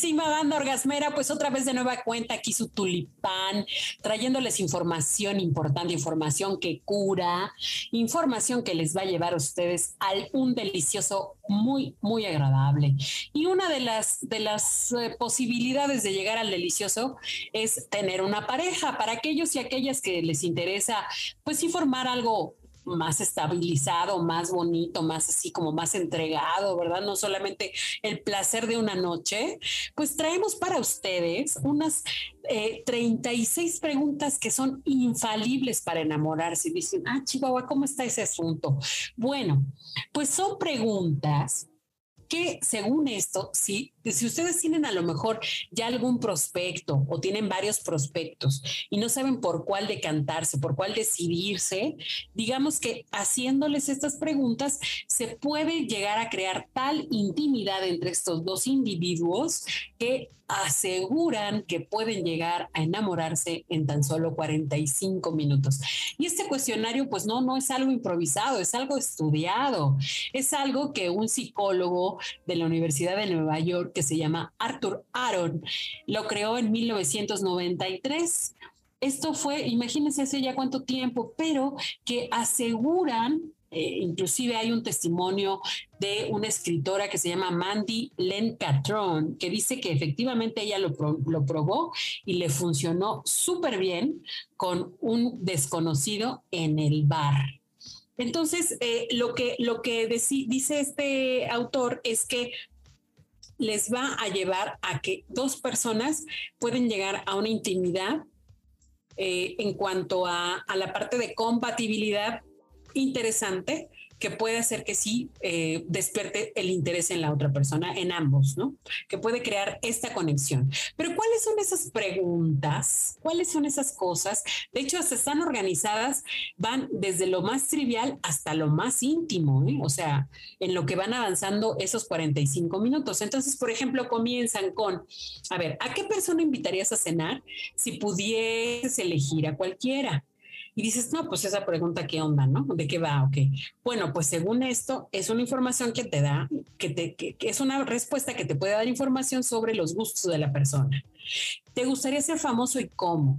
Queridísima banda orgasmera, pues otra vez de nueva cuenta aquí su tulipán, trayéndoles información importante, información que cura, información que les va a llevar a ustedes al un delicioso muy, muy agradable. Y una de las, de las eh, posibilidades de llegar al delicioso es tener una pareja. Para aquellos y aquellas que les interesa, pues sí algo más estabilizado, más bonito, más así como más entregado, ¿verdad? No solamente el placer de una noche, pues traemos para ustedes unas 36 eh, preguntas que son infalibles para enamorarse. Dicen, ah, Chihuahua, ¿cómo está ese asunto? Bueno, pues son preguntas que según esto, si, si ustedes tienen a lo mejor ya algún prospecto o tienen varios prospectos y no saben por cuál decantarse, por cuál decidirse, digamos que haciéndoles estas preguntas se puede llegar a crear tal intimidad entre estos dos individuos que aseguran que pueden llegar a enamorarse en tan solo 45 minutos. Y este cuestionario, pues no, no es algo improvisado, es algo estudiado, es algo que un psicólogo de la Universidad de Nueva York que se llama Arthur Aaron lo creó en 1993. Esto fue, imagínense hace ya cuánto tiempo, pero que aseguran eh, inclusive hay un testimonio de una escritora que se llama Mandy Len Catron, que dice que efectivamente ella lo, lo probó y le funcionó súper bien con un desconocido en el bar. Entonces, eh, lo que, lo que dice este autor es que les va a llevar a que dos personas pueden llegar a una intimidad eh, en cuanto a, a, la parte de compatibilidad interesante que puede hacer que sí eh, despierte el interés en la otra persona, en ambos, ¿no? Que puede crear esta conexión. Pero ¿cuáles son esas preguntas? ¿Cuáles son esas cosas? De hecho, están organizadas, van desde lo más trivial hasta lo más íntimo, ¿eh? o sea, en lo que van avanzando esos 45 minutos. Entonces, por ejemplo, comienzan con, a ver, ¿a qué persona invitarías a cenar si pudieses elegir a cualquiera? Y dices, no, pues esa pregunta, ¿qué onda, no? ¿De qué va? Ok. Bueno, pues según esto, es una información que te da, que, te, es una respuesta que te puede dar información sobre los gustos de la persona. ¿Te gustaría ser famoso y cómo?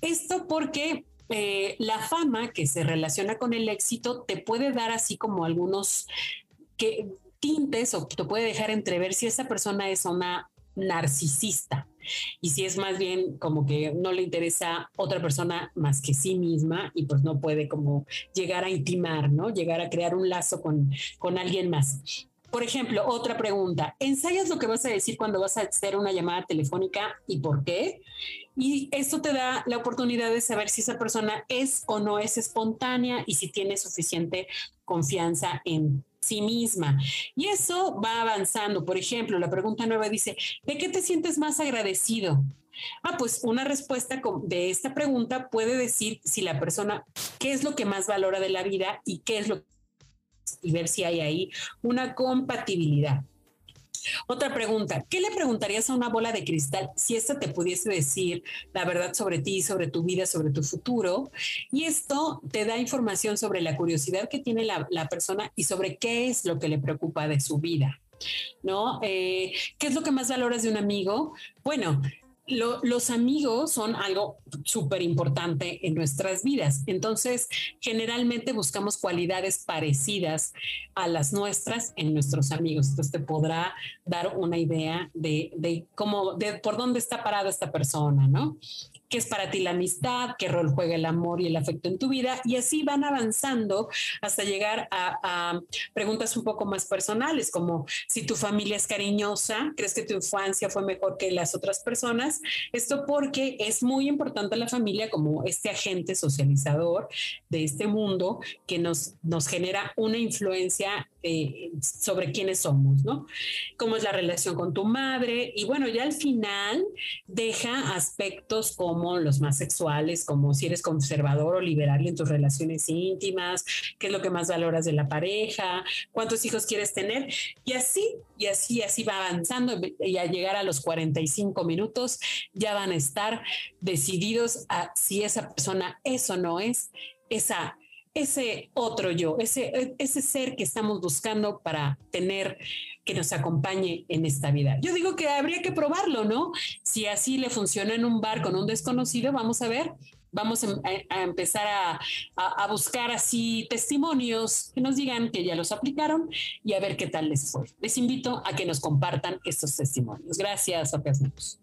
Esto porque eh, la fama que se relaciona con el éxito te puede dar así como algunos que, tintes o te puede dejar entrever si esa persona es una narcisista y si es más bien como que no le interesa otra persona más que sí misma y pues no puede como llegar a intimar, ¿no? Llegar a crear un lazo con, con alguien más. Por ejemplo, otra pregunta, ¿ensayas lo que vas a decir cuando vas a hacer una llamada telefónica y por qué? Y esto te da la oportunidad de saber si esa persona es o no es espontánea y si tiene suficiente confianza en sí misma. Y eso va avanzando. Por ejemplo, la pregunta nueva dice, ¿de qué te sientes más agradecido? Ah, pues una respuesta de esta pregunta puede decir si la persona, qué es lo que más valora de la vida y qué es lo y ver si hay ahí una compatibilidad. Otra pregunta, ¿qué le preguntarías a una bola de cristal si esta te pudiese decir la verdad sobre ti, sobre tu vida, sobre tu futuro? Y esto te da información sobre la curiosidad que tiene la, persona y sobre qué es lo que le preocupa de su vida. ¿No? Eh, ¿Qué es lo que más valoras de un amigo? Bueno, los amigos son algo súper importante en nuestras vidas. Entonces, generalmente buscamos cualidades parecidas a las nuestras en nuestros amigos. Entonces, te podrá dar una idea de, cómo, de por dónde está parada esta persona, ¿no? Qué es para ti la amistad, qué rol juega el amor y el afecto en tu vida, y así van avanzando hasta llegar a, preguntas un poco más personales, como si tu familia es cariñosa, crees que tu infancia fue mejor que las otras personas. Esto porque es muy importante la familia como este agente socializador de este mundo que nos, nos genera una influencia eh, sobre quiénes somos, ¿no? Cómo es la relación con tu madre y bueno, ya al final deja aspectos como los más sexuales, como si eres conservador o liberal en tus relaciones íntimas, qué es lo que más valoras de la pareja, cuántos hijos quieres tener. Y así, y así, así va avanzando. Y al llegar a los 45 minutos ya van a estar decididos a si esa persona es o no es esa ese otro yo, ese, ese ser que estamos buscando para tener que nos acompañe en esta vida. Yo digo que habría que probarlo, ¿no? Si así le funciona en un bar con un desconocido, vamos a ver, vamos a, empezar a, a, buscar así testimonios que nos digan que ya los aplicaron y a ver qué tal les fue. Les invito a que nos compartan estos testimonios. Gracias, Orgasmos.